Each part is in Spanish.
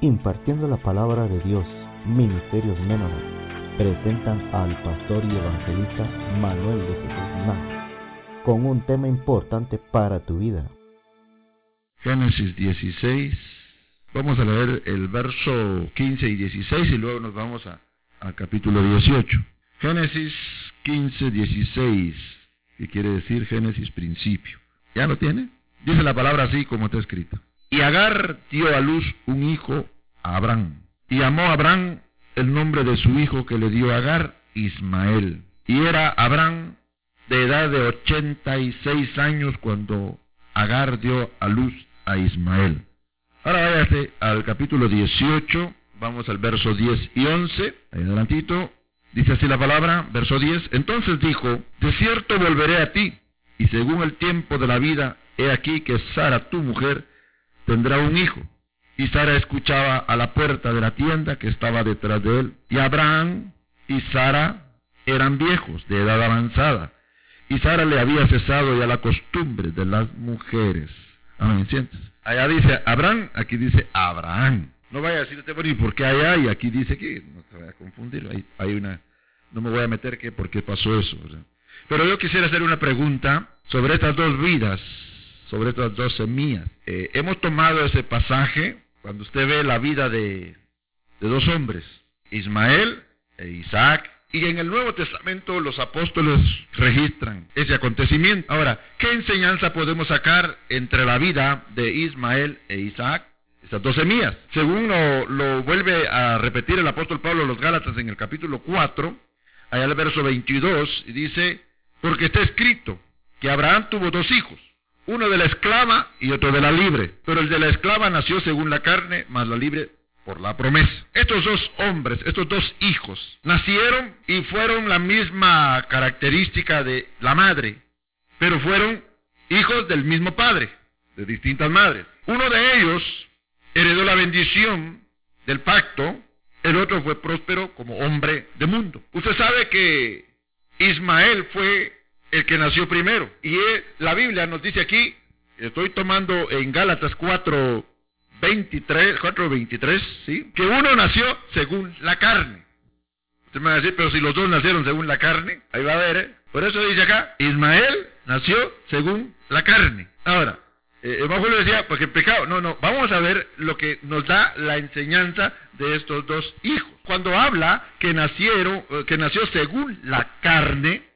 impartiendo la palabra de Dios, Ministerios Menones, presentan al pastor y evangelista Manuel de Jesús con un tema importante para tu vida. Génesis 16, vamos a leer el verso 15 y 16 y luego nos vamos a, al capítulo 18. Génesis 15, 16, que quiere decir Génesis principio. ¿Ya lo tiene? Dice la palabra así como está escrito. Y Agar dio a luz un hijo a Abraham. Y llamó a Abraham el nombre de su hijo que le dio Agar, Ismael. Y era Abraham de edad de 86 años cuando Agar dio a luz a Ismael. Ahora váyase al capítulo 18, vamos al verso 10 y 11, ahí adelantito, dice así la palabra, verso 10, entonces dijo, de cierto volveré a ti, y según el tiempo de la vida, he aquí que Sara, tu mujer, tendrá un hijo. Y Sara escuchaba a la puerta de la tienda que estaba detrás de él. Y Abraham y Sara eran viejos, de edad avanzada. Y Sara le había cesado ya la costumbre de las mujeres. Amén, ¿sientes? Allá dice Abraham, aquí dice Abraham. No vaya a decirte, bueno, ¿y por qué allá? Y aquí dice que, no te vaya a confundir, hay, una, no me voy a meter que por qué pasó eso. Pero yo quisiera hacer una pregunta sobre estas dos vidas sobre estas dos semillas. Eh, hemos tomado ese pasaje cuando usted ve la vida de, dos hombres, Ismael e Isaac, y en el Nuevo Testamento los apóstoles registran ese acontecimiento. Ahora, ¿qué enseñanza podemos sacar entre la vida de Ismael e Isaac? Esas dos semillas. Según lo, lo vuelve a repetir el apóstol Pablo a los Gálatas en el capítulo 4, allá el verso 22, y dice, porque está escrito que Abraham tuvo dos hijos, uno de la esclava y otro de la libre. Pero el de la esclava nació según la carne, más la libre por la promesa. Estos dos hombres, estos dos hijos, nacieron y fueron la misma característica de la madre, pero fueron hijos del mismo padre, de distintas madres. Uno de ellos heredó la bendición del pacto, el otro fue próspero como hombre de mundo. Usted sabe que Ismael fue el que nació primero. Y la Biblia nos dice aquí, estoy tomando en Gálatas 4, 23, 4, 23, ¿sí? Que uno nació según la carne. Usted me va a decir, pero si los dos nacieron según la carne, ahí va a ver, ¿eh? Por eso dice acá, Ismael nació según la carne. Ahora, eh, le decía, porque el pecado, no, no, vamos a ver lo que nos da la enseñanza de estos dos hijos. Cuando habla que nacieron, eh, que nació según la carne,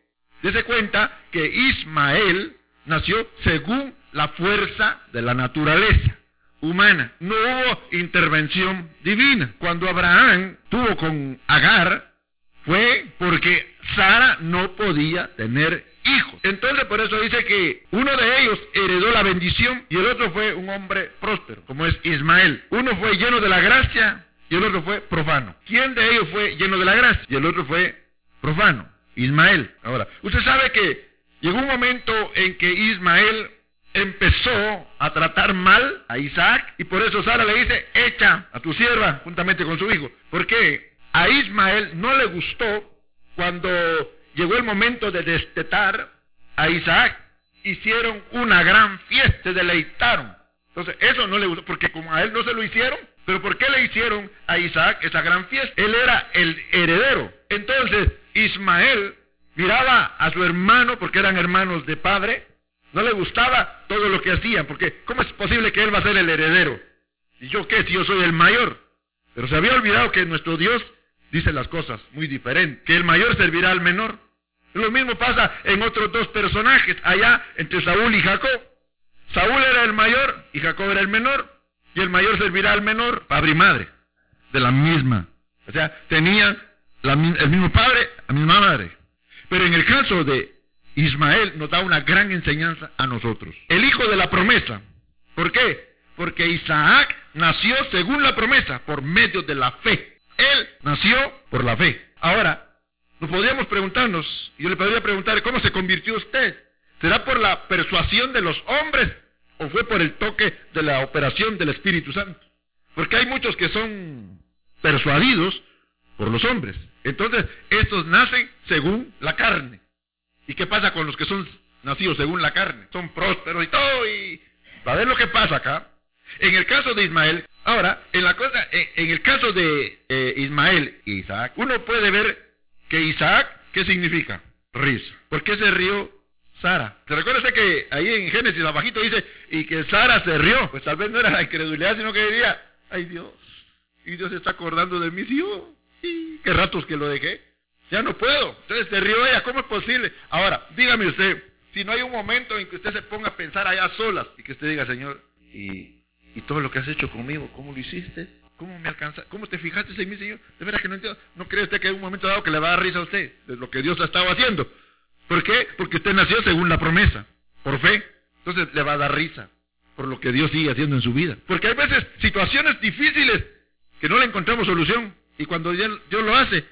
Dese cuenta que Ismael nació según la fuerza de la naturaleza humana. No hubo intervención divina. Cuando Abraham tuvo con Agar, fue porque Sara no podía tener hijos. Entonces por eso dice que uno de ellos heredó la bendición y el otro fue un hombre próspero, como es Ismael. Uno fue lleno de la gracia y el otro fue profano. ¿Quién de ellos fue lleno de la gracia? Y el otro fue profano. Ismael. Ahora, usted sabe que llegó un momento en que Ismael empezó a tratar mal a Isaac y por eso Sara le dice, echa a tu sierva juntamente con su hijo. Porque a Ismael no le gustó cuando llegó el momento de destetar a Isaac. Hicieron una gran fiesta, se deleitaron. Entonces, eso no le gustó, porque como a él no se lo hicieron, pero ¿por qué le hicieron a Isaac esa gran fiesta? Él era el heredero. Entonces, Ismael miraba a su hermano, porque eran hermanos de padre, no le gustaba todo lo que hacían, porque ¿cómo es posible que él va a ser el heredero? ¿Y yo qué? Si yo soy el mayor. Pero se había olvidado que nuestro Dios dice las cosas muy diferentes, que el mayor servirá al menor. Lo mismo pasa en otros dos personajes, allá entre Saúl y Jacob. Saúl era el mayor y Jacob era el menor, y el mayor servirá al menor, padre y madre, de la misma. O sea, tenían el mismo padre, la misma madre. Pero en el caso de Ismael nos da una gran enseñanza a nosotros. El hijo de la promesa. ¿Por qué? Porque Isaac nació según la promesa, por medio de la fe. Él nació por la fe. Ahora, nos podríamos preguntarnos, yo le podría preguntar, ¿cómo se convirtió usted? ¿Será por la persuasión de los hombres o fue por el toque de la operación del Espíritu Santo? Porque hay muchos que son persuadidos por los hombres. Entonces, estos nacen según la carne. ¿Y qué pasa con los que son nacidos según la carne? Son prósperos y todo, y va a ver lo que pasa acá. En el caso de Ismael, ahora, en la cosa, en, el caso de eh, Ismael e Isaac, uno puede ver que Isaac, ¿qué significa? Risa. ¿Por qué se rió Sara? ¿Se recuerda que ahí en Génesis abajito dice, y que Sara se rió? Pues tal vez no era la incredulidad, sino que diría, ay Dios, y Dios se está acordando de mí, sí, y qué ratos que lo dejé. Ya no puedo. Entonces se rió ella, ¿cómo es posible? Ahora, dígame usted, si no hay un momento en que usted se ponga a pensar allá solas y que usted diga, Señor, y, y todo lo que has hecho conmigo, ¿cómo lo hiciste? ¿Cómo me alcanza? ¿Cómo te fijaste en mí, Señor? De veras que no entiendo. ¿No cree usted que hay un momento dado que le va a dar risa a usted de lo que Dios ha estado haciendo? ¿Por qué? Porque usted nació según la promesa, por fe. Entonces le va a dar risa por lo que Dios sigue haciendo en su vida. Porque hay veces situaciones difíciles que no le encontramos solución. Y cuando Dios lo hace,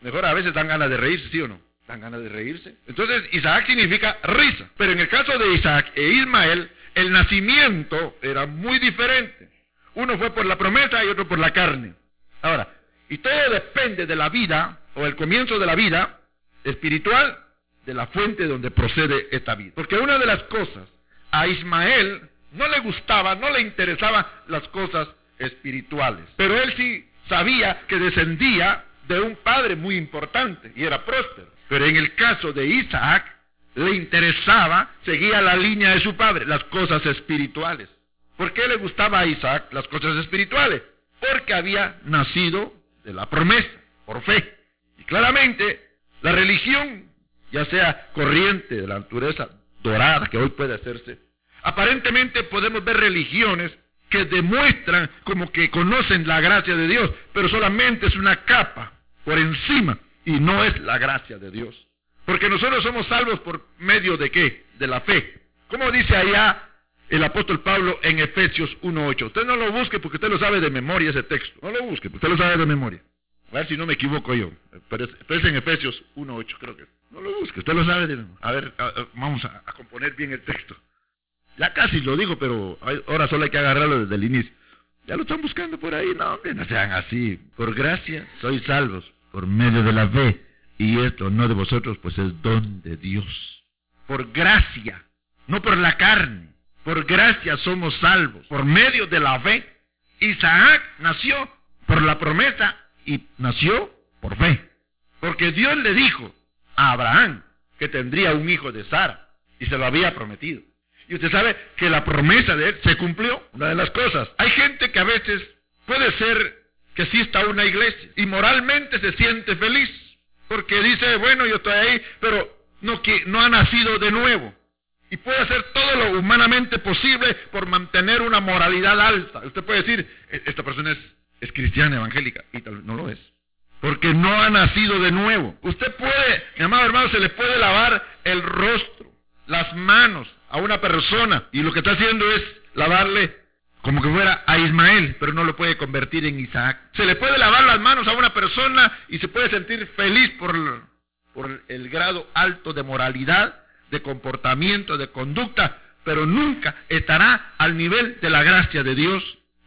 mejor a veces dan ganas de reírse, ¿sí o no? Dan ganas de reírse. Entonces Isaac significa risa. Pero en el caso de Isaac e Ismael, el nacimiento era muy diferente. Uno fue por la promesa y otro por la carne. Ahora, y todo depende de la vida o el comienzo de la vida espiritual de la fuente donde procede esta vida. Porque una de las cosas, a Ismael no le gustaba, no le interesaban las cosas espirituales. Pero él sí sabía que descendía de un padre muy importante y era próspero. Pero en el caso de Isaac, le interesaba, seguía la línea de su padre, las cosas espirituales. ¿Por qué le gustaba a Isaac las cosas espirituales? Porque había nacido de la promesa, por fe. Y claramente, la religión, ya sea corriente de la naturaleza dorada que hoy puede hacerse, aparentemente podemos ver religiones que demuestran como que conocen la gracia de Dios, pero solamente es una capa por encima y no es la gracia de Dios. Porque nosotros somos salvos por medio de qué? De la fe. ¿Cómo dice allá el apóstol Pablo en Efesios 1.8? Usted no lo busque porque usted lo sabe de memoria ese texto. No lo busque, porque usted lo sabe de memoria. A ver si no me equivoco yo. Es, en Efesios 1.8, creo que. No lo busque, usted lo sabe. A ver, vamos a, a componer bien el texto. Ya casi lo digo, pero ahora solo hay que agarrarlo desde el inicio. Ya lo están buscando por ahí, no, hombre, no sean así. Por gracia sois salvos, por medio de la fe. Y esto no de vosotros, pues es don de Dios. Por gracia, no por la carne. Por gracia somos salvos, por medio de la fe. Isaac nació por la promesa y nació por fe. Porque Dios le dijo a Abraham que tendría un hijo de Sara y se lo había prometido. Y usted sabe que la promesa de él se cumplió. Una de las cosas. Hay gente que a veces puede ser que asista a una iglesia y moralmente se siente feliz. Porque dice, bueno, yo estoy ahí, pero no, no ha nacido de nuevo. Y puede hacer todo lo humanamente posible por mantener una moralidad alta. Usted puede decir, e-, esta persona es, es cristiana evangélica. Y tal no lo es. Porque no ha nacido de nuevo. Usted puede, mi amado hermano, se le puede lavar el rostro, las manos, a una persona y lo que está haciendo es lavarle como que fuera a Ismael, pero no lo puede convertir en Isaac. Se le puede lavar las manos a una persona y se puede sentir feliz por, por el grado alto de moralidad, de comportamiento, de conducta, pero nunca estará al nivel de la gracia de Dios.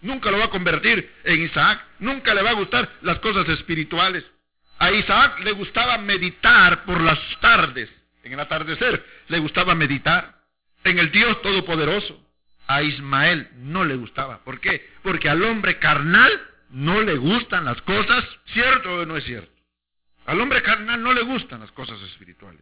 Nunca lo va a convertir en Isaac, nunca le va a gustar las cosas espirituales. A Isaac le gustaba meditar por las tardes, en el atardecer, le gustaba meditar en el Dios Todopoderoso. A Ismael no le gustaba. ¿Por qué? Porque al hombre carnal no le gustan las cosas, ¿cierto o no es cierto? Al hombre carnal no le gustan las cosas espirituales.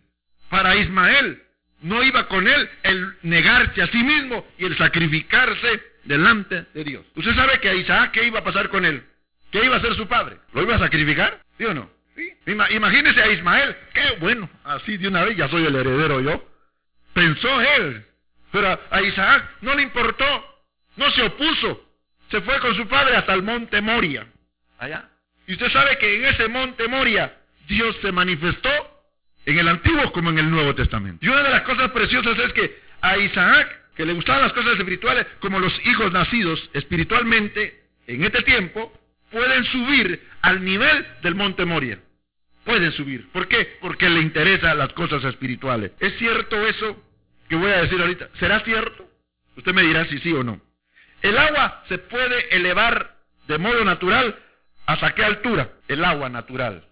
Para Ismael no iba con él el negarse a sí mismo y el sacrificarse delante de Dios. ¿Usted sabe que a Isaac qué iba a pasar con él? ¿Qué iba a hacer su padre? ¿Lo iba a sacrificar? ¿Sí o no? ¿Sí? Imagínese a Ismael, qué bueno, así de una vez ya soy el heredero yo. Pensó él, pero a Isaac no le importó, no se opuso, se fue con su padre hasta el monte Moria, allá. Y usted sabe que en ese monte Moria Dios se manifestó en el Antiguo como en el Nuevo Testamento. Y una de las cosas preciosas es que a Isaac que le gustaban las cosas espirituales, como los hijos nacidos espiritualmente en este tiempo, pueden subir al nivel del monte Moria. Pueden subir. ¿Por qué? Porque le interesan las cosas espirituales. ¿Es cierto eso que voy a decir ahorita? ¿Será cierto? Usted me dirá si sí o no. El agua se puede elevar de modo natural hasta qué altura. El agua natural.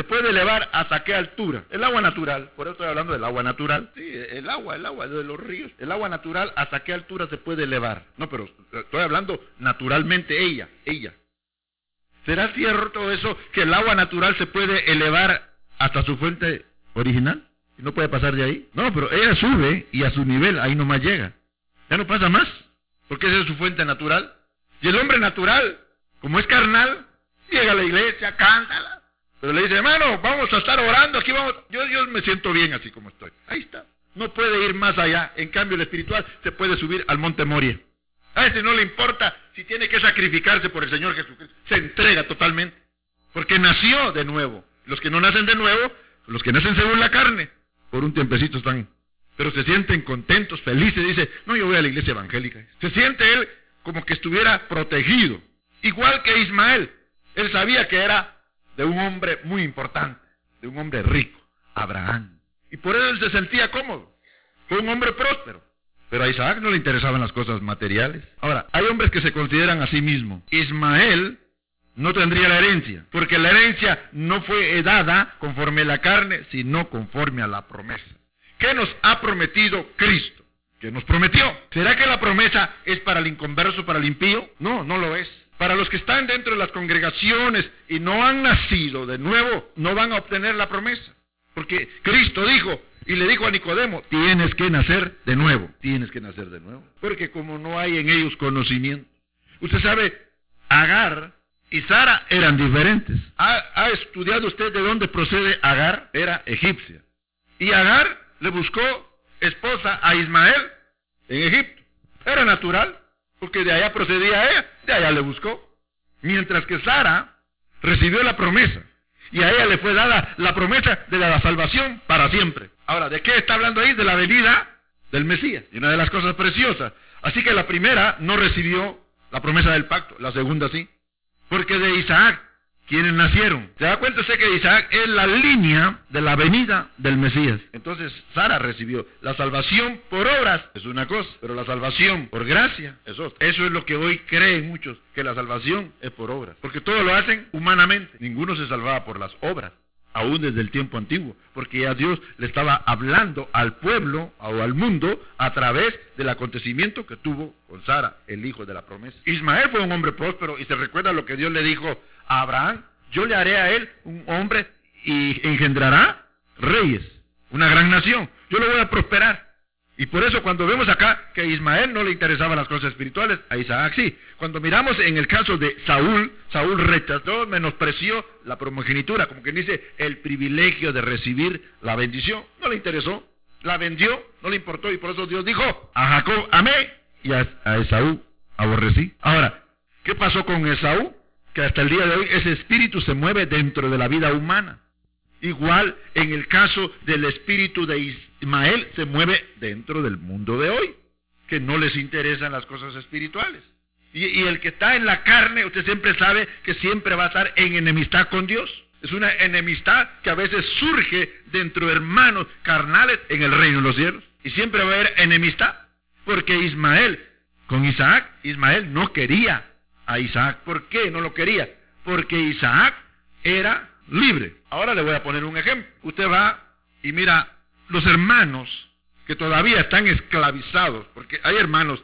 Se puede elevar hasta qué altura. El agua natural, por eso estoy hablando del agua natural. Sí, el agua, el agua de los ríos. El agua natural, ¿hasta qué altura se puede elevar? No, pero estoy hablando naturalmente ella, ella. ¿Será cierto eso que el agua natural se puede elevar hasta su fuente original? ¿Y no puede pasar de ahí? No, pero ella sube y a su nivel ahí nomás llega. Ya no pasa más, porque esa es su fuente natural. Y el hombre natural, como es carnal, llega a la iglesia, cántala. Pero le dice, hermano, vamos a estar orando, aquí vamos. Yo, yo me siento bien así como estoy. Ahí está. No puede ir más allá. En cambio, el espiritual se puede subir al monte Moria. A ese no le importa si tiene que sacrificarse por el Señor Jesucristo. Se entrega totalmente. Porque nació de nuevo. Los que no nacen de nuevo, los que nacen según la carne, por un tiempecito están. Pero se sienten contentos, felices. Dice, no, yo voy a la iglesia evangélica. Se siente él como que estuviera protegido. Igual que Ismael. Él sabía que era de un hombre muy importante, de un hombre rico, Abraham. Y por eso él se sentía cómodo. Fue un hombre próspero. Pero a Isaac no le interesaban las cosas materiales. Ahora, hay hombres que se consideran a sí mismos. Ismael no tendría la herencia, porque la herencia no fue dada conforme a la carne, sino conforme a la promesa. ¿Qué nos ha prometido Cristo? ¿Qué nos prometió? ¿Será que la promesa es para el inconverso, para el impío? No, no lo es. Para los que están dentro de las congregaciones y no han nacido de nuevo, no van a obtener la promesa. Porque Cristo dijo, y le dijo a Nicodemo, tienes que nacer de nuevo, tienes que nacer de nuevo. Porque como no hay en ellos conocimiento. Usted sabe, Agar y Sara eran diferentes. ¿Ha, estudiado usted de dónde procede Agar? Era egipcia. Y Agar le buscó esposa a Ismael en Egipto. Era natural, porque de allá procedía ella, de allá le buscó. Mientras que Sara recibió la promesa. Y a ella le fue dada la promesa de la salvación para siempre. Ahora, ¿de qué está hablando ahí? De la venida del Mesías. Y una de las cosas preciosas. Así que la primera no recibió la promesa del pacto, la segunda sí. Porque de Isaac, quienes nacieron, ¿se da cuenta usted que Isaac es la línea de la venida del Mesías? Entonces Sara recibió la salvación por obras, es una cosa, pero la salvación por gracia es otra. Eso es lo que hoy creen muchos, que la salvación es por obras. Porque todo lo hacen humanamente. Ninguno se salvaba por las obras aún desde el tiempo antiguo, porque ya Dios le estaba hablando al pueblo o al mundo a través del acontecimiento que tuvo con Sara, el hijo de la promesa. Ismael fue un hombre próspero y se recuerda lo que Dios le dijo a Abraham, yo le haré a él un hombre y engendrará reyes, una gran nación, yo lo voy a prosperar. Y por eso cuando vemos acá que a Ismael no le interesaban las cosas espirituales, a Isaac sí. Cuando miramos en el caso de Saúl, Saúl rechazó, menospreció la primogenitura, como que dice el privilegio de recibir la bendición. No le interesó, la vendió, no le importó y por eso Dios dijo, a Jacob amé y a, a Esaú aborrecí. Ahora, ¿qué pasó con Esaú? Que hasta el día de hoy ese espíritu se mueve dentro de la vida humana. Igual en el caso del espíritu de Ismael se mueve dentro del mundo de hoy, que no les interesan las cosas espirituales. Y, el que está en la carne, usted siempre sabe que siempre va a estar en enemistad con Dios. Es una enemistad que a veces surge dentro de hermanos carnales en el reino de los cielos. Y siempre va a haber enemistad. Porque Ismael, con Isaac, Ismael no quería a Isaac. ¿Por qué no lo quería? Porque Isaac era libre. Ahora le voy a poner un ejemplo. Usted va y mira los hermanos que todavía están esclavizados, porque hay hermanos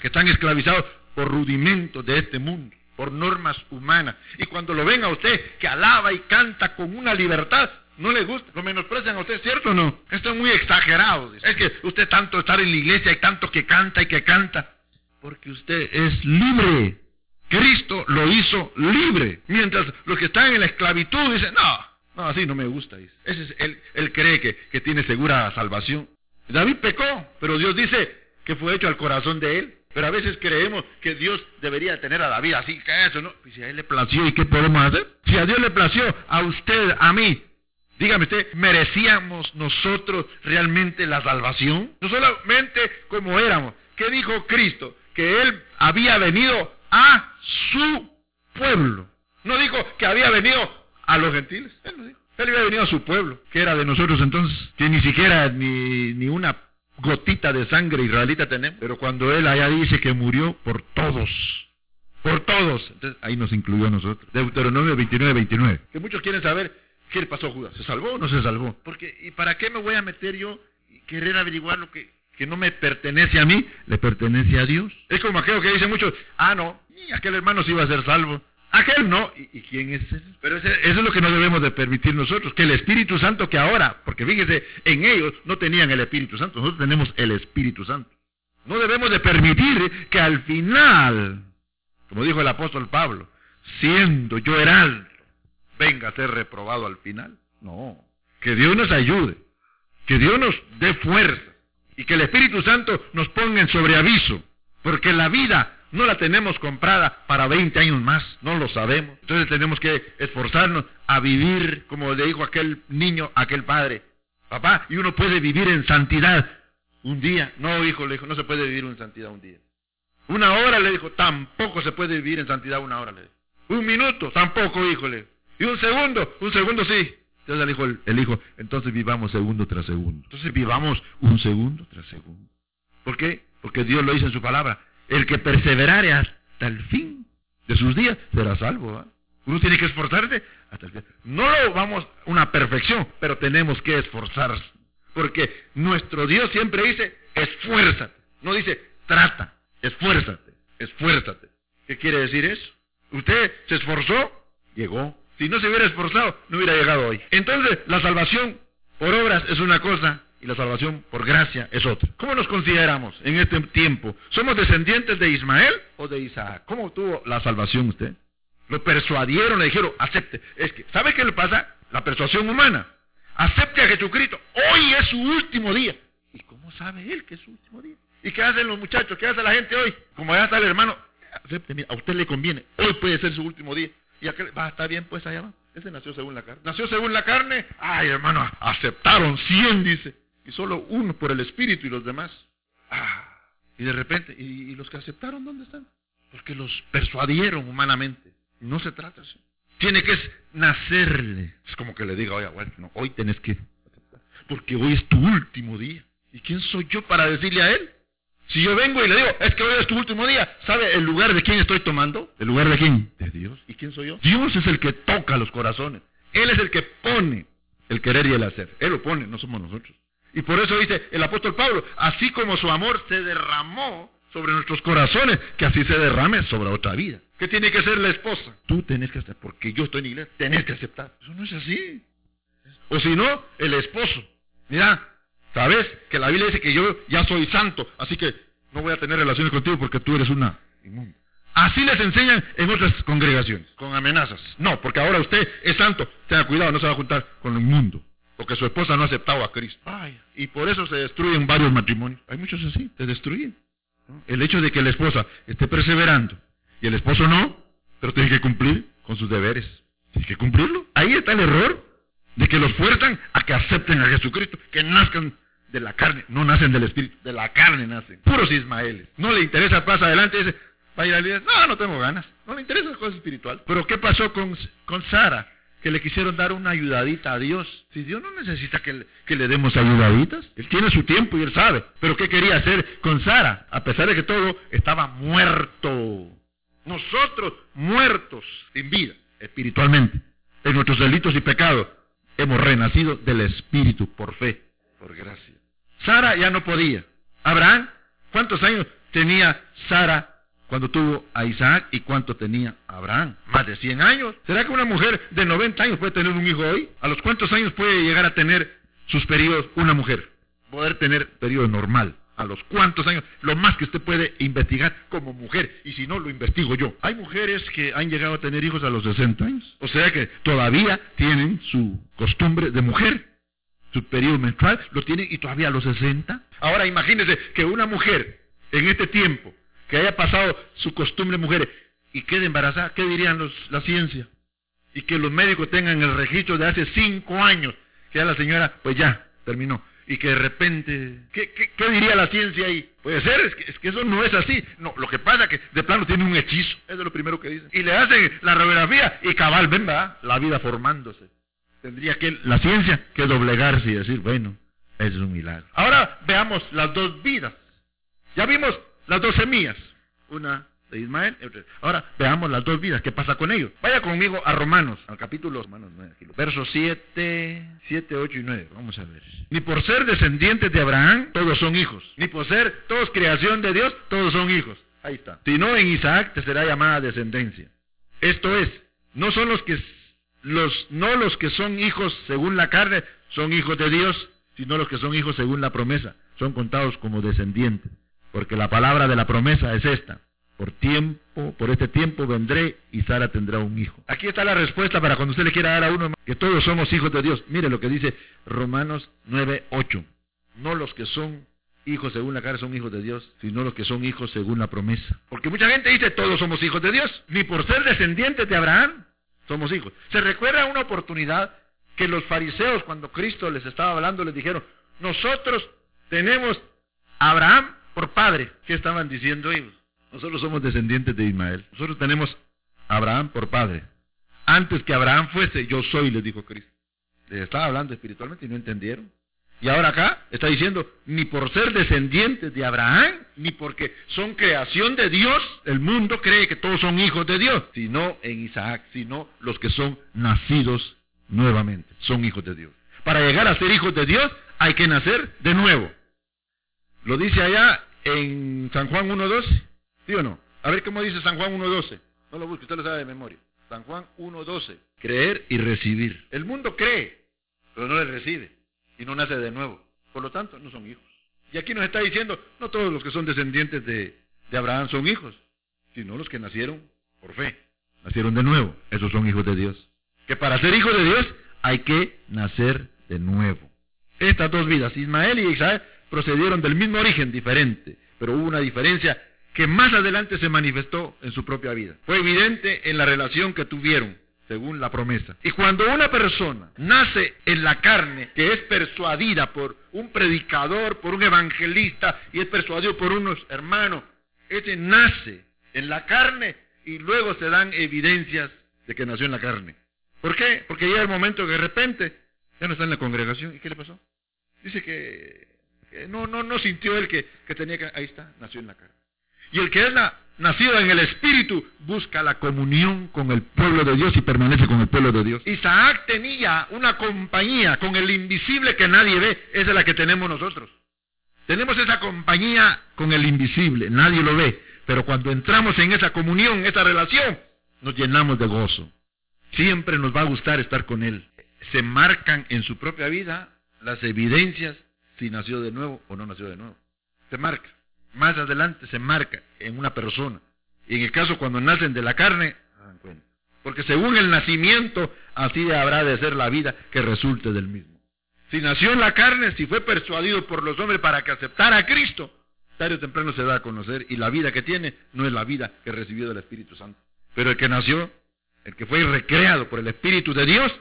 que están esclavizados por rudimentos de este mundo, por normas humanas. Y cuando lo ven a usted que alaba y canta con una libertad, no le gusta, lo menosprecian a usted, ¿cierto o no? Esto es muy exagerado. Es que usted tanto estar en la iglesia y tanto que canta y que canta, porque usted es libre. Cristo lo hizo libre. Mientras los que están en la esclavitud dicen, no, no, así no me gusta. Ese es, él, cree que, que tiene segura salvación. David pecó, pero Dios dice que fue hecho al corazón de él. Pero a veces creemos que Dios debería tener a David así, que eso, ¿no? Y si a él le plació, ¿y qué podemos hacer? Si a Dios le plació, a usted, a mí, Dígame usted, ¿merecíamos nosotros realmente la salvación? No solamente como éramos. ¿Qué dijo Cristo? Que Él había venido a su pueblo. No dijo que había venido a los gentiles. Él no dijo. Él había venido a su pueblo, que era de nosotros entonces, que ni siquiera ni, ni una gotita de sangre israelita tenemos. Pero cuando Él allá dice que murió por todos, por todos, entonces ahí nos incluyó a nosotros. Deuteronomio 29, 29. Que muchos quieren saber qué le pasó a Judas. ¿Se salvó o no se salvó? Porque, ¿y para qué me voy a meter yo y querer averiguar lo que, que no me pertenece a mí? Le pertenece a Dios. Es como aquello que dicen muchos, ah, no, aquel hermano sí iba a ser salvo. Aquel no. ¿Y, quién es él? Pero eso es lo que no debemos de permitir nosotros, que el Espíritu Santo que ahora, porque fíjese, en ellos no tenían el Espíritu Santo, nosotros tenemos el Espíritu Santo. No debemos de permitir que al final, como dijo el apóstol Pablo, siendo yo heraldo, venga a ser reprobado al final. No, que Dios nos ayude, que Dios nos dé fuerza y que el Espíritu Santo nos ponga en sobreaviso, porque la vida no la tenemos comprada para 20 años más, no lo sabemos. Entonces tenemos que esforzarnos a vivir, como le dijo aquel niño, aquel padre, papá, y uno puede vivir en santidad un día. No, hijo, le dijo, no se puede vivir en santidad un día. Una hora, le dijo, tampoco se puede vivir en santidad una hora, le dijo. Un minuto, tampoco, hijo, le Y un segundo, un segundo sí. Entonces dijo el, el hijo, entonces vivamos segundo tras segundo. Entonces vivamos un segundo tras segundo. ¿Por qué? Porque Dios lo dice en su palabra. El que perseverare hasta el fin de sus días será salvo. Uno tiene que esforzarse hasta el fin. No lo vamos a una perfección, pero tenemos que esforzarse. Porque nuestro Dios siempre dice, esfuérzate. No dice, trata, esfuérzate, esfuérzate. ¿Qué quiere decir eso? Usted se esforzó, llegó. Si no se hubiera esforzado, no hubiera llegado hoy. Entonces, la salvación por obras es una cosa y la salvación por gracia es otra. ¿Cómo nos consideramos en este tiempo? ¿Somos descendientes de Ismael o de Isaac? ¿Cómo tuvo la salvación usted? Lo persuadieron, le dijeron, acepte. Es que, ¿sabe qué le pasa? La persuasión humana. Acepte a Jesucristo. Hoy es su último día. ¿Y cómo sabe él que es su último día? ¿Y qué hacen los muchachos? ¿Qué hace la gente hoy? Como ya está el hermano, acepte, mira, a usted le conviene. Hoy puede ser su último día. Y aquel, va, está bien, pues allá va. Ese nació según la carne. Nació según la carne. Ay, hermano, aceptaron 100, dice y solo uno por el Espíritu y los demás. Ah, y de repente, ¿y, los que aceptaron dónde están? Porque los persuadieron humanamente. No se trata así. Tiene que nacerle. Es como que le diga, oye, bueno, no, hoy tenés que aceptar. Porque hoy es tu último día. ¿Y quién soy yo para decirle a él? Si yo vengo y le digo, es que hoy es tu último día, ¿sabe el lugar de quién estoy tomando? ¿El lugar de quién? De Dios. ¿Y quién soy yo? Dios es el que toca los corazones. Él es el que pone el querer y el hacer. Él lo pone, no somos nosotros. Y por eso dice el apóstol Pablo, así como su amor se derramó sobre nuestros corazones, que así se derrame sobre otra vida. ¿Qué tiene que ser la esposa? Tú tenés que aceptar, porque yo estoy en iglesia, tenés que aceptar. Eso no es así. O si no, el esposo. Mira, sabes que la Biblia dice que yo ya soy santo, así que no voy a tener relaciones contigo porque tú eres una inmunda. Así les enseñan en otras congregaciones, con amenazas. No, porque ahora usted es santo, tenga cuidado, no se va a juntar con lo inmundo porque su esposa no ha aceptado a Cristo. y por eso se destruyen varios matrimonios. Hay muchos así, se destruyen. El hecho de que la esposa esté perseverando y el esposo no, pero tiene que cumplir con sus deberes. Tiene que cumplirlo. Ahí está el error de que los fuerzan a que acepten a Jesucristo, que nazcan de la carne, no nacen del Espíritu, de la carne nacen. Puros Ismaeles. No le interesa, pasa adelante y dice, vaya a no, no tengo ganas. No le interesa la cosa espiritual. Pero ¿qué pasó con, con Sara? que le quisieron dar una ayudadita a Dios. Si Dios no necesita que le, que le demos ayudaditas, Él tiene su tiempo y Él sabe. Pero ¿qué quería hacer con Sara? A pesar de que todo estaba muerto. Nosotros muertos en vida, espiritualmente, en nuestros delitos y pecados, hemos renacido del Espíritu por fe, por gracia. Sara ya no podía. Abraham, ¿cuántos años tenía Sara cuando tuvo a Isaac y cuánto tenía Abraham. Más de 100 años. ¿Será que una mujer de 90 años puede tener un hijo hoy? ¿A los cuántos años puede llegar a tener sus periodos una mujer? Poder tener periodo normal. ¿A los cuántos años? Lo más que usted puede investigar como mujer. Y si no, lo investigo yo. Hay mujeres que han llegado a tener hijos a los 60 años. O sea que todavía tienen su costumbre de mujer. Su periodo menstrual lo tienen y todavía a los 60. Ahora imagínese que una mujer en este tiempo que haya pasado su costumbre mujeres y quede embarazada, ¿qué dirían los, la ciencia? Y que los médicos tengan el registro de hace cinco años que ya la señora, pues ya, terminó. Y que de repente, ¿qué, qué, diría la ciencia ahí? Puede ser, es que, es que, eso no es así. No, lo que pasa es que de plano tiene un hechizo, eso es lo primero que dicen. Y le hacen la radiografía y cabal, ven, va, la vida formándose. Tendría que la ciencia que doblegarse y decir, bueno, es un milagro. Ahora veamos las dos vidas. Ya vimos las dos semillas. Una de Ismael. Ahora veamos las dos vidas. ¿Qué pasa con ellos? Vaya conmigo a Romanos, al capítulo Romanos 9, versos 7, 7, 8 y 9. Vamos a ver. Ni por ser descendientes de Abraham, todos son hijos. Ni por ser todos creación de Dios, todos son hijos. Ahí está. Si no, en Isaac te será llamada descendencia. Esto es, no son los que los no los que son hijos según la carne son hijos de Dios, sino los que son hijos según la promesa, son contados como descendientes, porque la palabra de la promesa es esta: por tiempo, por este tiempo vendré y Sara tendrá un hijo. Aquí está la respuesta para cuando usted le quiera dar a uno que todos somos hijos de Dios. Mire lo que dice Romanos 9:8. No los que son hijos según la carne son hijos de Dios, sino los que son hijos según la promesa. Porque mucha gente dice todos somos hijos de Dios, ni por ser descendientes de Abraham somos hijos. Se recuerda una oportunidad que los fariseos cuando Cristo les estaba hablando les dijeron, nosotros tenemos a Abraham por padre. ¿Qué estaban diciendo ellos? Nosotros somos descendientes de Ismael. Nosotros tenemos a Abraham por padre. Antes que Abraham fuese, yo soy, les dijo Cristo. Les estaba hablando espiritualmente y no entendieron. Y ahora acá está diciendo, ni por ser descendientes de Abraham, ni porque son creación de Dios, el mundo cree que todos son hijos de Dios, sino en Isaac, sino los que son nacidos nuevamente, son hijos de Dios. Para llegar a ser hijos de Dios hay que nacer de nuevo. Lo dice allá en San Juan 1.12, ¿sí o no? A ver cómo dice San Juan 1.12. No lo busque, usted lo sabe de memoria. San Juan 1.12. Creer y recibir. El mundo cree, pero no le recibe y no nace de nuevo. Por lo tanto, no son hijos. Y aquí nos está diciendo, no todos los que son descendientes de, de Abraham son hijos, sino los que nacieron por fe, nacieron de nuevo. Esos son hijos de Dios. Que para ser hijos de Dios hay que nacer de nuevo. Estas dos vidas, Ismael y Isaac, procedieron del mismo origen diferente, pero hubo una diferencia que más adelante se manifestó en su propia vida. Fue evidente en la relación que tuvieron según la promesa. Y cuando una persona nace en la carne, que es persuadida por un predicador, por un evangelista, y es persuadido por unos hermanos, ese nace en la carne y luego se dan evidencias de que nació en la carne. ¿Por qué? Porque llega el momento que de repente ya no está en la congregación. ¿Y qué le pasó? Dice que, no, no, no sintió él que, que tenía que... Ahí está, nació en la carne. Y el que es nacido en el Espíritu busca la comunión con el pueblo de Dios y permanece con el pueblo de Dios. Isaac tenía una compañía con el invisible que nadie ve, esa es la que tenemos nosotros. Tenemos esa compañía con el invisible, nadie lo ve, pero cuando entramos en esa comunión, esa relación, nos llenamos de gozo. Siempre nos va a gustar estar con Él. Se marcan en su propia vida las evidencias si nació de nuevo o no nació de nuevo. Se marca más adelante se marca en una persona. Y en el caso cuando nacen de la carne, porque según el nacimiento, así habrá de ser la vida que resulte del mismo. Si nació en la carne, si fue persuadido por los hombres para que aceptara a Cristo, tarde o temprano se da a conocer y la vida que tiene no es la vida que recibió del Espíritu Santo. Pero el que nació, el que fue recreado por el Espíritu de Dios,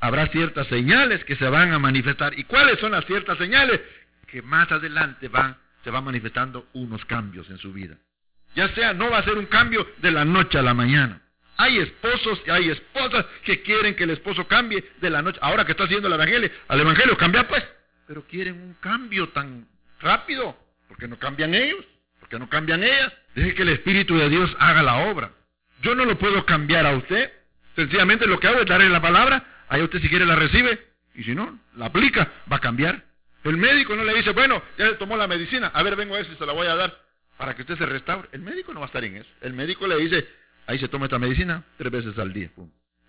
habrá ciertas señales que se van a manifestar. ¿Y cuáles son las ciertas señales? Que más adelante van se va manifestando unos cambios en su vida. Ya sea, no va a ser un cambio de la noche a la mañana. Hay esposos y hay esposas que quieren que el esposo cambie de la noche. Ahora que está haciendo el evangelio, al evangelio cambia pues. Pero quieren un cambio tan rápido. porque no cambian ellos? porque no cambian ellas? Deje que el Espíritu de Dios haga la obra. Yo no lo puedo cambiar a usted. Sencillamente lo que hago es darle la palabra. Ahí usted si quiere la recibe. Y si no, la aplica, va a cambiar. El médico no le dice, bueno, ya se tomó la medicina, a ver, vengo a ver si se la voy a dar para que usted se restaure. El médico no va a estar en eso. El médico le dice, ahí se toma esta medicina tres veces al día.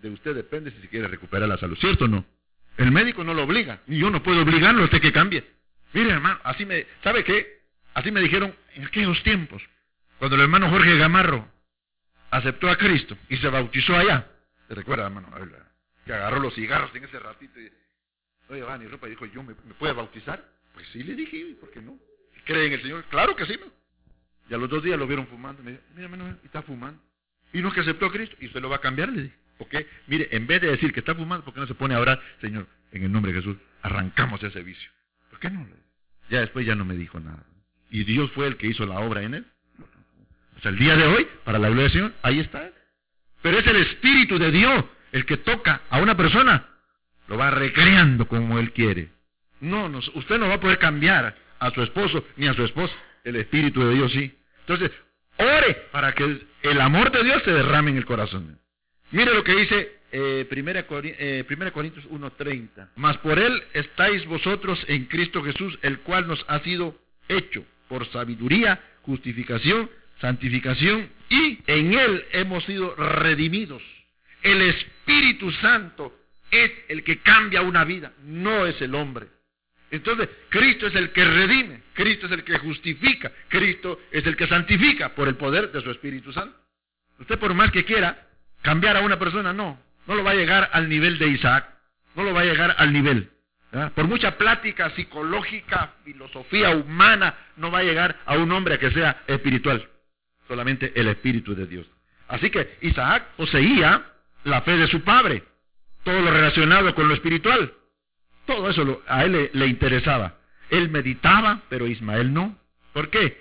De usted depende si quiere recuperar la salud, ¿cierto o no? El médico no lo obliga, y yo no puedo obligarlo a usted que cambie. Mire, hermano, así me, ¿sabe qué? Así me dijeron en aquellos tiempos, cuando el hermano Jorge Gamarro aceptó a Cristo y se bautizó allá. ¿Se recuerda, hermano? Que agarró los cigarros en ese ratito y Oye, va, y ropa dijo, ¿yo me, puede bautizar? Pues sí, le dije, ¿por qué no? ¿Cree en el Señor? Claro que sí. ¿no? Y a los dos días lo vieron fumando. Me dijo, mira, y está fumando. Y no es que aceptó a Cristo. Y usted lo va a cambiar, le dije. qué? Mire, en vez de decir que está fumando, ¿por qué no se pone a orar? Señor, en el nombre de Jesús, arrancamos ese vicio. ¿Por qué no? Ya después ya no me dijo nada. Y Dios fue el que hizo la obra en él. O sea, el día de hoy, para la gloria del Señor, ahí está Pero es el Espíritu de Dios el que toca a una persona, lo va recreando como él quiere. No, no, usted no va a poder cambiar a su esposo ni a su esposa. El Espíritu de Dios sí. Entonces, ore para que el amor de Dios se derrame en el corazón. Mire lo que dice eh, primera, eh, primera Corintios 1.30. Mas por él estáis vosotros en Cristo Jesús, el cual nos ha sido hecho por sabiduría, justificación, santificación y en él hemos sido redimidos. El Espíritu Santo es el que cambia una vida, no es el hombre. Entonces, Cristo es el que redime, Cristo es el que justifica, Cristo es el que santifica por el poder de su Espíritu Santo. Usted por más que quiera cambiar a una persona, no, no lo va a llegar al nivel de Isaac, no lo va a llegar al nivel. Por mucha plática psicológica, filosofía humana, no va a llegar a un hombre que sea espiritual, solamente el Espíritu de Dios. Así que Isaac poseía la fe de su padre, todo lo relacionado con lo espiritual. Todo eso a él le, interesaba. Él meditaba, pero Ismael no. ¿Por qué?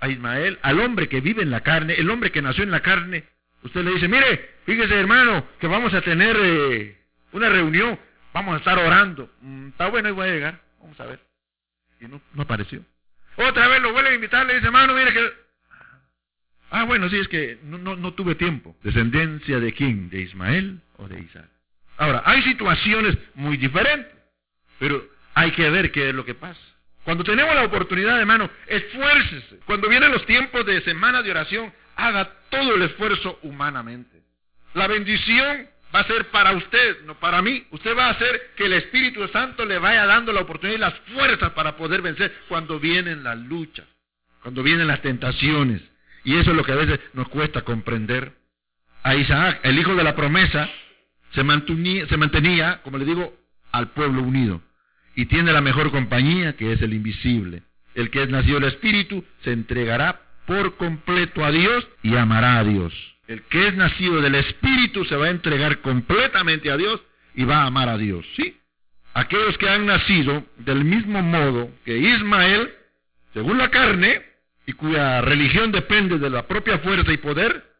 A Ismael, al hombre que vive en la carne, el hombre que nació en la carne, usted le dice, mire, fíjese hermano, que vamos a tener eh, una reunión, vamos a estar orando. Mm, está bueno, y voy a llegar, vamos a ver. Y no, no apareció. Otra vez lo vuelve a invitar, le dice, hermano, mire que... Ah, bueno, sí, es que no, no, no tuve tiempo. ¿Descendencia de quién? ¿De Ismael o de Isaac? Ahora, hay situaciones muy diferentes. Pero hay que ver qué es lo que pasa. Cuando tenemos la oportunidad, hermano, esfuércese. Cuando vienen los tiempos de semana de oración, haga todo el esfuerzo humanamente. La bendición va a ser para usted, no para mí. Usted va a hacer que el Espíritu Santo le vaya dando la oportunidad y las fuerzas para poder vencer cuando vienen las luchas, cuando vienen las tentaciones. Y eso es lo que a veces nos cuesta comprender. A Isaac, el hijo de la promesa, se mantenía, como le digo, al pueblo unido y tiene la mejor compañía que es el invisible. El que es nacido del Espíritu se entregará por completo a Dios y amará a Dios. El que es nacido del Espíritu se va a entregar completamente a Dios y va a amar a Dios. ¿Sí? Aquellos que han nacido del mismo modo que Ismael, según la carne, y cuya religión depende de la propia fuerza y poder,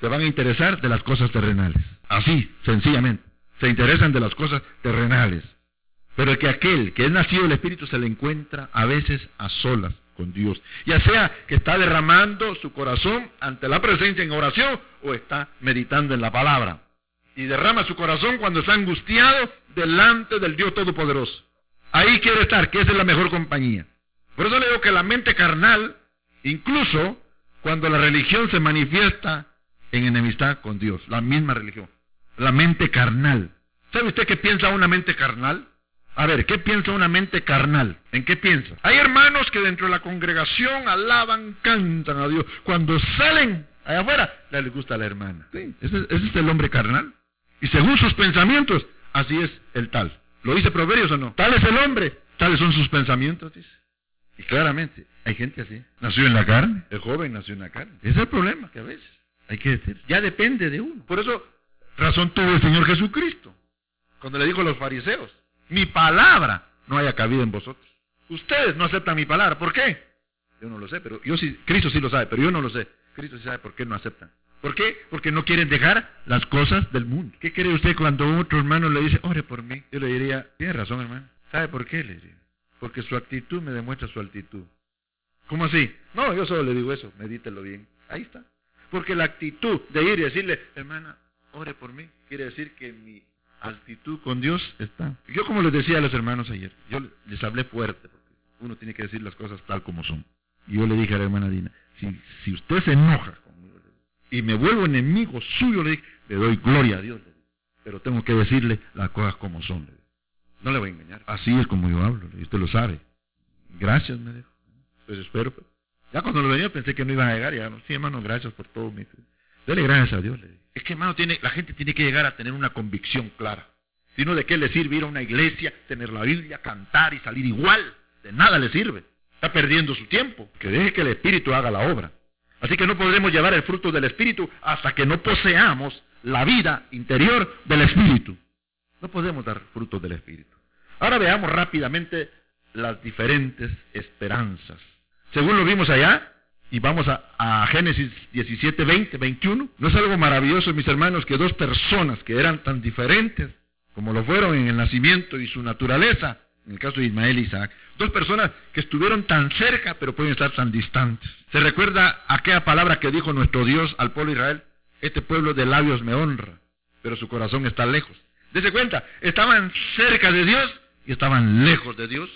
se van a interesar de las cosas terrenales. Así, sencillamente. Se interesan de las cosas terrenales. Pero que aquel que es nacido del Espíritu se le encuentra a veces a solas con Dios. Ya sea que está derramando su corazón ante la presencia en oración o está meditando en la palabra. Y derrama su corazón cuando está angustiado delante del Dios Todopoderoso. Ahí quiere estar, que esa es la mejor compañía. Por eso le digo que la mente carnal, incluso cuando la religión se manifiesta en enemistad con Dios, la misma religión, la mente carnal. ¿Sabe usted qué piensa una mente carnal? A ver, ¿qué piensa una mente carnal? ¿En qué piensa? Hay hermanos que dentro de la congregación alaban, cantan a Dios. Cuando salen allá afuera, les gusta a la hermana. Sí, ese, es el hombre carnal. Y según sus pensamientos, así es el tal. ¿Lo dice Proverbios o no? Tal es el hombre, tales son sus pensamientos, dice. Y claramente, hay gente así. Nació en la carne. El joven nació en la carne. Ese es el problema que a veces hay que decir. Ya depende de uno. Por eso, razón tuvo el Señor Jesucristo. Cuando le dijo a los fariseos, mi palabra no haya cabida en vosotros. Ustedes no aceptan mi palabra. ¿Por qué? Yo no lo sé, pero yo sí, Cristo sí lo sabe, pero yo no lo sé. Cristo sí sabe por qué no aceptan. ¿Por qué? Porque no quieren dejar las cosas del mundo. ¿Qué cree usted cuando otro hermano le dice, ore por mí? Yo le diría, tiene razón, hermano. ¿Sabe por qué? Le diría. Porque su actitud me demuestra su actitud. ¿Cómo así? No, yo solo le digo eso, medítelo bien. Ahí está. Porque la actitud de ir y decirle, hermana, ore por mí, quiere decir que mi actitud con Dios está. Yo como les decía a los hermanos ayer, yo les hablé fuerte, porque uno tiene que decir las cosas tal como son. Y yo le dije a la hermana Dina, si, si usted se enoja conmigo y me vuelvo enemigo suyo, le, le doy gloria a Dios. pero tengo que decirle las cosas como son. No le voy a engañar. Así es como yo hablo, y usted lo sabe. Gracias, me dijo. Pues espero. Ya cuando lo venía pensé que no iban a llegar. Ya, sí, hermano, gracias por todo. Mi... Dele gracias a Dios. Le es que, hermano, tiene, la gente tiene que llegar a tener una convicción clara. Si no, ¿de qué le sirve ir a una iglesia, tener la Biblia, cantar y salir igual? De nada le sirve. Está perdiendo su tiempo. Que deje que el Espíritu haga la obra. Así que no podremos llevar el fruto del Espíritu hasta que no poseamos la vida interior del Espíritu. No podemos dar frutos del Espíritu. Ahora veamos rápidamente las diferentes esperanzas. Según lo vimos allá, y vamos a, Génesis 17, 20, 21, ¿no es algo maravilloso, mis hermanos, que dos personas que eran tan diferentes, como lo fueron en el nacimiento y su naturaleza, en el caso de Ismael e Isaac, dos personas que estuvieron tan cerca, pero pueden estar tan distantes. ¿Se recuerda aquella palabra que dijo nuestro Dios al pueblo de Israel? Este pueblo de labios me honra, pero su corazón está lejos. Dese cuenta, estaban cerca de Dios y estaban lejos de Dios.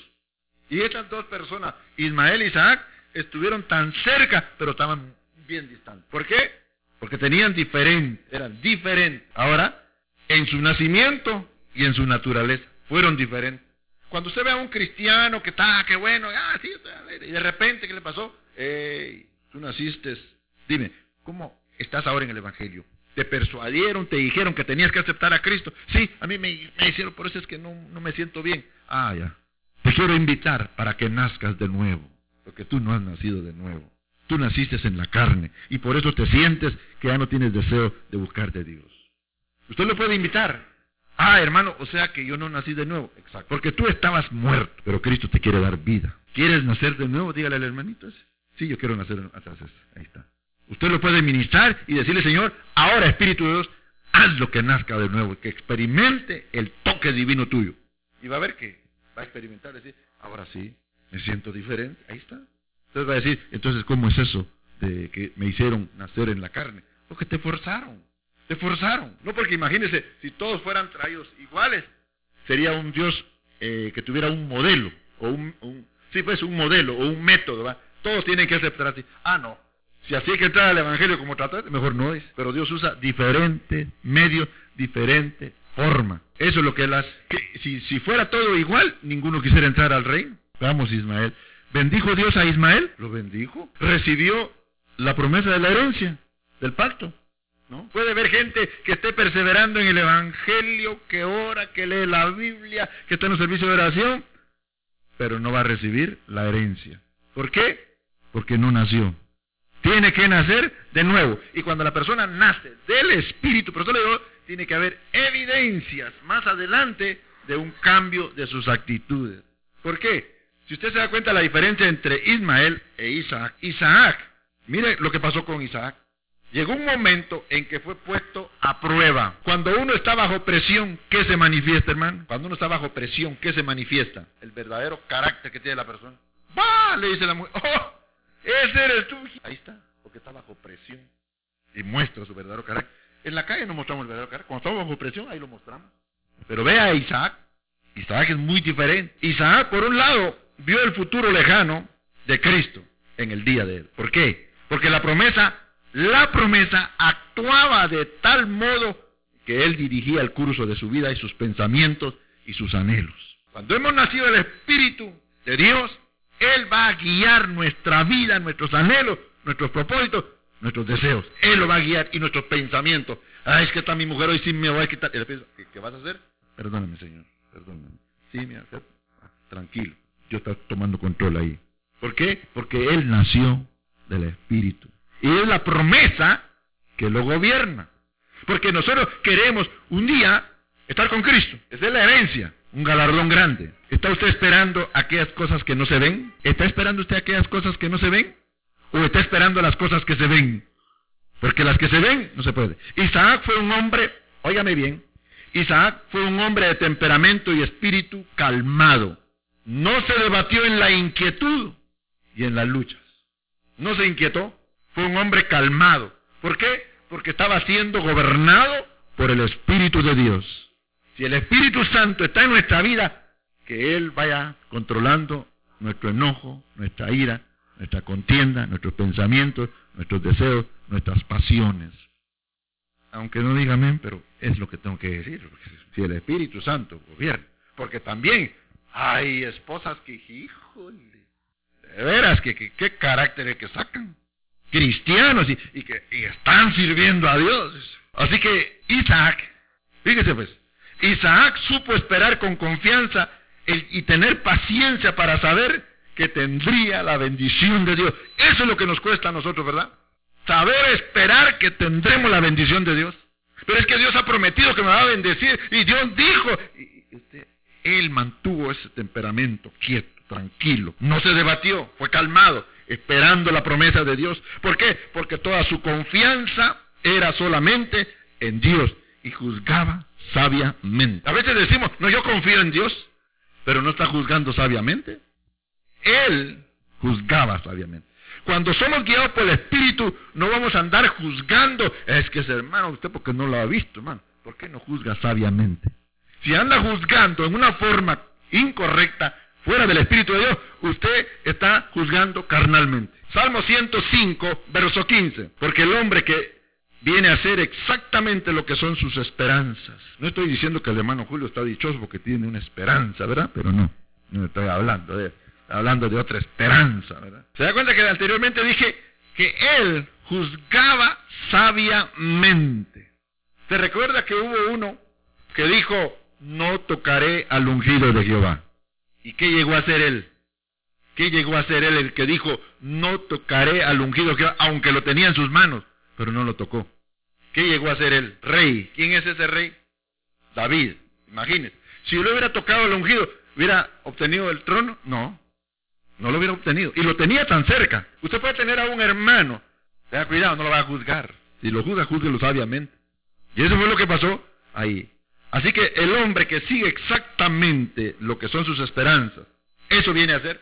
Y estas dos personas, Ismael e Isaac, estuvieron tan cerca, pero estaban bien distantes. ¿Por qué? Porque tenían diferente, eran diferentes. Ahora, en su nacimiento y en su naturaleza, fueron diferentes. Cuando usted ve a un cristiano que está, qué bueno, ah, y de repente, ¿qué le pasó? Hey, tú naciste, dime, ¿cómo estás ahora en el Evangelio? Te persuadieron, te dijeron que tenías que aceptar a Cristo. Sí, a mí me, me hicieron, por eso es que no, no me siento bien. Ah, ya. Te quiero invitar para que nazcas de nuevo. Porque tú no has nacido de nuevo. Tú naciste en la carne y por eso te sientes que ya no tienes deseo de buscar de Dios. Usted lo puede invitar. Ah, hermano, o sea que yo no nací de nuevo. Exacto. Porque tú estabas muerto, pero Cristo te quiere dar vida. ¿Quieres nacer de nuevo? Dígale al hermanito. Sí, yo quiero nacer. Entonces, ahí está. Usted lo puede ministrar y decirle, Señor, ahora Espíritu de Dios, haz lo que nazca de nuevo, que experimente el toque divino tuyo. Y va a ver que va a experimentar, decir, ahora sí, me siento diferente, ahí está. Entonces va a decir, entonces, ¿cómo es eso de que me hicieron nacer en la carne? Porque te forzaron, te forzaron. No porque imagínese, si todos fueran traídos iguales, sería un Dios eh, que tuviera un modelo, o un, un, sí, pues un modelo, o un método, ¿va? Todos tienen que aceptar así. Ah, no. Si así hay que entrar al Evangelio como tratar, mejor no es. Pero Dios usa diferente medio, diferente forma. Eso es lo que él hace. si, si fuera todo igual, ninguno quisiera entrar al reino. Vamos, Ismael. ¿Bendijo Dios a Ismael? Lo bendijo. Recibió la promesa de la herencia, del pacto. ¿No? Puede haber gente que esté perseverando en el Evangelio, que ora, que lee la Biblia, que está en un servicio de oración, pero no va a recibir la herencia. ¿Por qué? Porque no nació. Tiene que nacer de nuevo. Y cuando la persona nace del Espíritu, pero eso le digo, tiene que haber evidencias más adelante de un cambio de sus actitudes. ¿Por qué? Si usted se da cuenta la diferencia entre Ismael e Isaac, Isaac, mire lo que pasó con Isaac. Llegó un momento en que fue puesto a prueba. Cuando uno está bajo presión, ¿qué se manifiesta, hermano? Cuando uno está bajo presión, ¿qué se manifiesta? El verdadero carácter que tiene la persona. ¡Va! Le dice la mujer, ¡oh! Ese eres tú. Ahí está, porque está bajo presión. Y muestra su verdadero carácter. En la calle no mostramos el verdadero carácter. Cuando estamos bajo presión, ahí lo mostramos. Pero vea a Isaac. Isaac es muy diferente. Isaac, por un lado, vio el futuro lejano de Cristo en el día de él. ¿Por qué? Porque la promesa, la promesa actuaba de tal modo que él dirigía el curso de su vida y sus pensamientos y sus anhelos. Cuando hemos nacido el Espíritu de Dios, Él va a guiar nuestra vida, nuestros anhelos, nuestros propósitos, nuestros deseos. Él lo va a guiar y nuestros pensamientos. Ah, es que está mi mujer hoy sí me va a quitar. ¿Qué, vas a hacer? Perdóname, Señor. Perdóname. Sí, mi tranquilo. Dios está tomando control ahí. ¿Por qué? Porque Él nació del Espíritu. Y es la promesa que lo gobierna. Porque nosotros queremos un día estar con Cristo. Esa es la herencia, un galardón grande. ¿Está usted esperando aquellas cosas que no se ven? ¿Está esperando usted aquellas cosas que no se ven? ¿O está esperando las cosas que se ven? Porque las que se ven no se puede. Isaac fue un hombre, óigame bien, Isaac fue un hombre de temperamento y espíritu calmado. No se debatió en la inquietud y en las luchas. No se inquietó. Fue un hombre calmado. ¿Por qué? Porque estaba siendo gobernado por el Espíritu de Dios. Si el Espíritu Santo está en nuestra vida, que Él vaya controlando nuestro enojo, nuestra ira, nuestra contienda, nuestros pensamientos, nuestros deseos, nuestras pasiones. Aunque no diga amén, pero es lo que tengo que decir. Si el Espíritu Santo gobierna. Porque también hay esposas que, híjole, de veras, que, qué carácter que sacan. Cristianos y, que están sirviendo a Dios. Así que Isaac, fíjese pues, Isaac supo esperar con confianza y tener paciencia para saber que tendría la bendición de Dios. Eso es lo que nos cuesta a nosotros, ¿verdad? Saber esperar que tendremos la bendición de Dios. Pero es que Dios ha prometido que me va a bendecir y Dios dijo. Usted, él mantuvo ese temperamento quieto, tranquilo, no se debatió, fue calmado, esperando la promesa de Dios. ¿Por qué? Porque toda su confianza era solamente en Dios y juzgaba sabiamente. A veces decimos, no, yo confío en Dios, pero no está juzgando sabiamente. Él juzgaba sabiamente. Cuando somos guiados por el Espíritu, no vamos a andar juzgando. Es que es hermano, usted porque no lo ha visto, hermano. ¿Por qué no juzga sabiamente? Si anda juzgando en una forma incorrecta, fuera del Espíritu de Dios, usted está juzgando carnalmente. Salmo 105, verso 15. Porque el hombre que viene a hacer exactamente lo que son sus esperanzas. No estoy diciendo que el hermano Julio está dichoso porque tiene una esperanza, ¿verdad? Pero no, no estoy hablando de hablando de otra esperanza, ¿verdad? ¿Se da cuenta que anteriormente dije que él juzgaba sabiamente? ¿Se recuerda que hubo uno que dijo, no tocaré al ungido de Jehová? ¿Y qué llegó a hacer él? ¿Qué llegó a hacer él el que dijo, no tocaré al ungido de Jehová, aunque lo tenía en sus manos, pero no lo tocó? ¿Qué llegó a ser él? Rey. ¿Quién es ese rey? David. Imagínese. Si le hubiera tocado al ungido, ¿hubiera obtenido el trono? No. No lo hubiera obtenido. Y lo tenía tan cerca. Usted puede tener a un hermano. Tenga cuidado, no lo va a juzgar. Si lo juzga, juzguelo sabiamente. Y eso fue lo que pasó ahí. Así que el hombre que sigue exactamente lo que son sus esperanzas, eso viene a ser.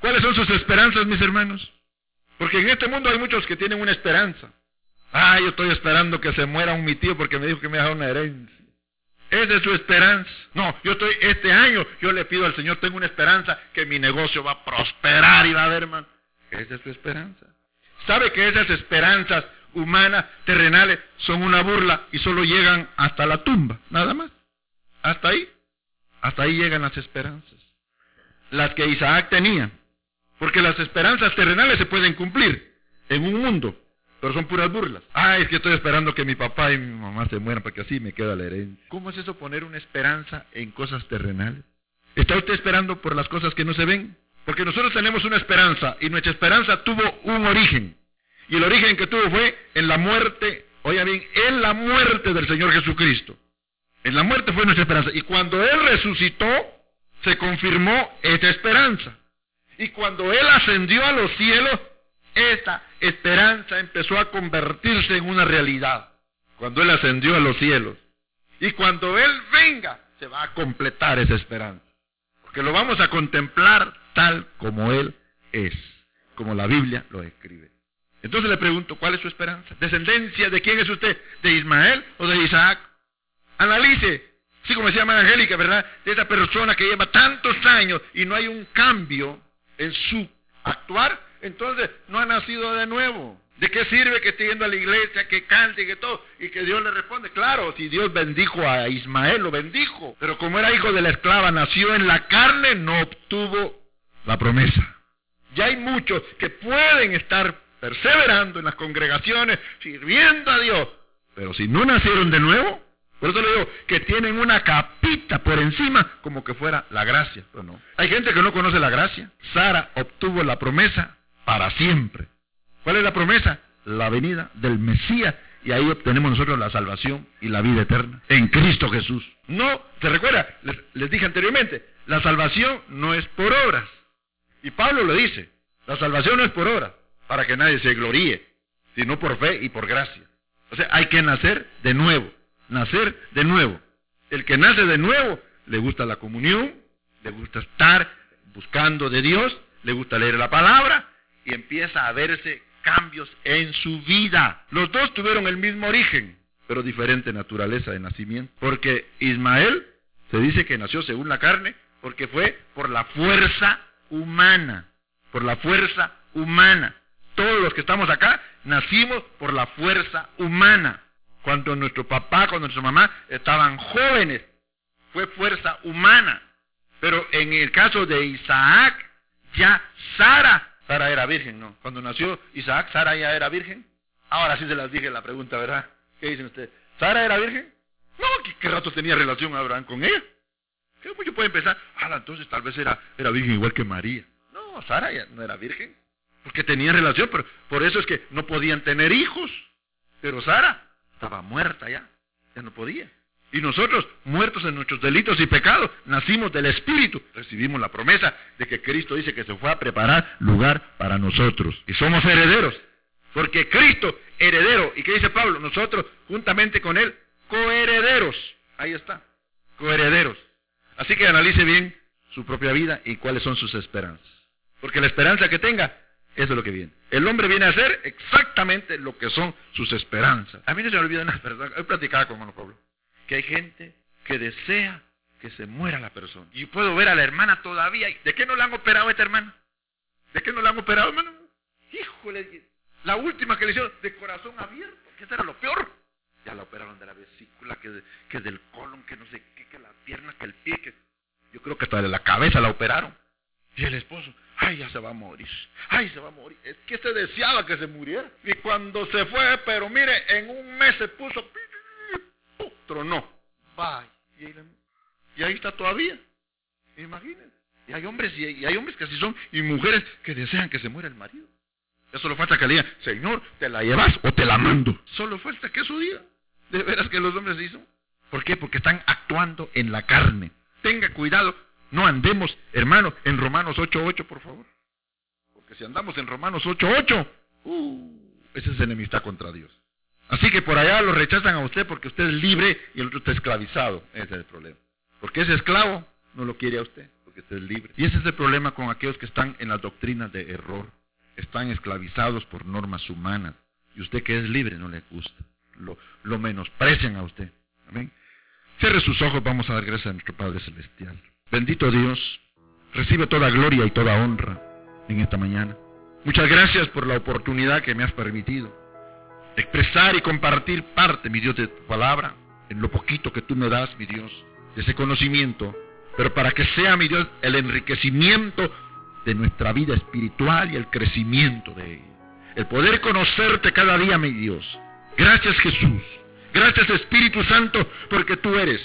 ¿Cuáles son sus esperanzas, mis hermanos? Porque en este mundo hay muchos que tienen una esperanza. Ah, yo estoy esperando que se muera un mi tío porque me dijo que me haga una herencia. Esa es su esperanza. No, yo estoy, este año, yo le pido al Señor, tengo una esperanza que mi negocio va a prosperar y va a haber, hermano. Esa es su esperanza. ¿Sabe que esas esperanzas humanas, terrenales, son una burla y solo llegan hasta la tumba? Nada más. Hasta ahí. Hasta ahí llegan las esperanzas. Las que Isaac tenía. Porque las esperanzas terrenales se pueden cumplir en un mundo pero son puras burlas. Ah, es que estoy esperando que mi papá y mi mamá se mueran porque así me queda la herencia. ¿Cómo es eso poner una esperanza en cosas terrenales? ¿Está usted esperando por las cosas que no se ven? Porque nosotros tenemos una esperanza y nuestra esperanza tuvo un origen. Y el origen que tuvo fue en la muerte, oiga bien, en la muerte del Señor Jesucristo. En la muerte fue nuestra esperanza. Y cuando Él resucitó, se confirmó esa esperanza. Y cuando Él ascendió a los cielos, esta esperanza empezó a convertirse en una realidad cuando Él ascendió a los cielos. Y cuando Él venga, se va a completar esa esperanza. Porque lo vamos a contemplar tal como Él es, como la Biblia lo escribe. Entonces le pregunto, ¿cuál es su esperanza? ¿Descendencia de quién es usted? ¿De Ismael o de Isaac? Analice, así como decía María Angélica, ¿verdad? De esa persona que lleva tantos años y no hay un cambio en su actuar, entonces no ha nacido de nuevo. ¿De qué sirve que esté yendo a la iglesia, que cante y que todo? Y que Dios le responde. Claro, si Dios bendijo a Ismael, lo bendijo. Pero como era hijo de la esclava, nació en la carne, no obtuvo la promesa. Ya hay muchos que pueden estar perseverando en las congregaciones, sirviendo a Dios. Pero si no nacieron de nuevo, por eso le digo que tienen una capita por encima como que fuera la gracia. Pero no. Hay gente que no conoce la gracia. Sara obtuvo la promesa para siempre. ¿Cuál es la promesa? La venida del Mesías. Y ahí obtenemos nosotros la salvación y la vida eterna en Cristo Jesús. No, ¿se recuerda? Les, dije anteriormente, la salvación no es por obras. Y Pablo lo dice, la salvación no es por obras, para que nadie se gloríe, sino por fe y por gracia. O sea, hay que nacer de nuevo, nacer de nuevo. El que nace de nuevo le gusta la comunión, le gusta estar buscando de Dios, le gusta leer la palabra, y empieza a verse cambios en su vida. Los dos tuvieron el mismo origen, pero diferente naturaleza de nacimiento. Porque Ismael se dice que nació según la carne, porque fue por la fuerza humana, por la fuerza humana. Todos los que estamos acá nacimos por la fuerza humana. Cuando nuestro papá, cuando nuestra mamá estaban jóvenes, fue fuerza humana. Pero en el caso de Isaac, ya Sara Sara era virgen, no. Cuando nació Isaac, Sara ya era virgen. Ahora sí se las dije la pregunta, ¿verdad? ¿Qué dicen ustedes? ¿Sara era virgen? No, ¿qué, rato tenía relación Abraham con ella? ¿Qué mucho puede empezar? Ah, entonces tal vez era, era virgen igual que María. No, Sara ya no era virgen. Porque tenía relación, pero por eso es que no podían tener hijos. Pero Sara estaba muerta ya. Ya no podía. Y nosotros, muertos en nuestros delitos y pecados, nacimos del Espíritu. Recibimos la promesa de que Cristo dice que se fue a preparar lugar para nosotros. Y somos herederos. Porque Cristo, heredero. ¿Y qué dice Pablo? Nosotros, juntamente con Él, coherederos. Ahí está. Coherederos. Así que analice bien su propia vida y cuáles son sus esperanzas. Porque la esperanza que tenga, eso es lo que viene. El hombre viene a hacer exactamente lo que son sus esperanzas. A mí no se me olvida una verdad. He platicado con hermano Pablo que hay gente que desea que se muera la persona. Y puedo ver a la hermana todavía. ¿De qué no la han operado esta hermana? ¿De qué no la han operado, hermano? Híjole, la última que le hicieron de corazón abierto, que era lo peor. Ya la operaron de la vesícula, que, que del colon, que no sé qué, que la pierna, que el pie, que yo creo que hasta de la cabeza la operaron. Y el esposo, ay, ya se va a morir, ay, se va a morir. Es que se deseaba que se muriera. Y cuando se fue, pero mire, en un mes se puso no Vaya. Y ahí, está todavía. Imagínense. Y hay hombres, y hay, hombres que así son, y mujeres que desean que se muera el marido. Ya solo falta que le digan, Señor, ¿te la llevas o te la mando? Solo falta que eso diga. De veras que los hombres dicen. ¿Por qué? Porque están actuando en la carne. Tenga cuidado, no andemos, hermano, en Romanos 8.8, por favor. Porque si andamos en Romanos 8.8, uh, esa es enemistad contra Dios. Así que por allá lo rechazan a usted porque usted es libre y el otro está esclavizado. Ese es el problema. Porque ese esclavo no lo quiere a usted, porque usted es libre. Y ese es el problema con aquellos que están en las doctrinas de error. Están esclavizados por normas humanas. Y usted que es libre no le gusta. Lo, lo menosprecian a usted. Amén. Cierre sus ojos, vamos a dar gracias a nuestro Padre Celestial. Bendito Dios, recibe toda gloria y toda honra en esta mañana. Muchas gracias por la oportunidad que me has permitido expresar y compartir parte, mi Dios, de tu palabra, en lo poquito que tú me das, mi Dios, de ese conocimiento, pero para que sea, mi Dios, el enriquecimiento de nuestra vida espiritual y el crecimiento de ella. El poder conocerte cada día, mi Dios. Gracias Jesús. Gracias Espíritu Santo, porque tú eres.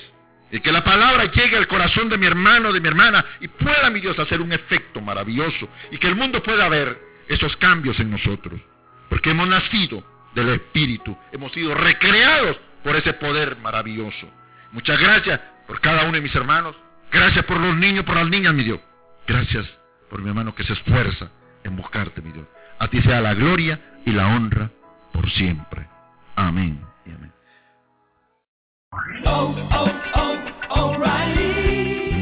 Y que la palabra llegue al corazón de mi hermano, de mi hermana, y pueda, mi Dios, hacer un efecto maravilloso. Y que el mundo pueda ver esos cambios en nosotros. Porque hemos nacido del Espíritu. Hemos sido recreados por ese poder maravilloso. Muchas gracias por cada uno de mis hermanos. Gracias por los niños, por las niñas, mi Dios. Gracias por mi hermano que se esfuerza en buscarte, mi Dios. A ti sea la gloria y la honra por siempre. Amén y amén. Oh, oh, oh,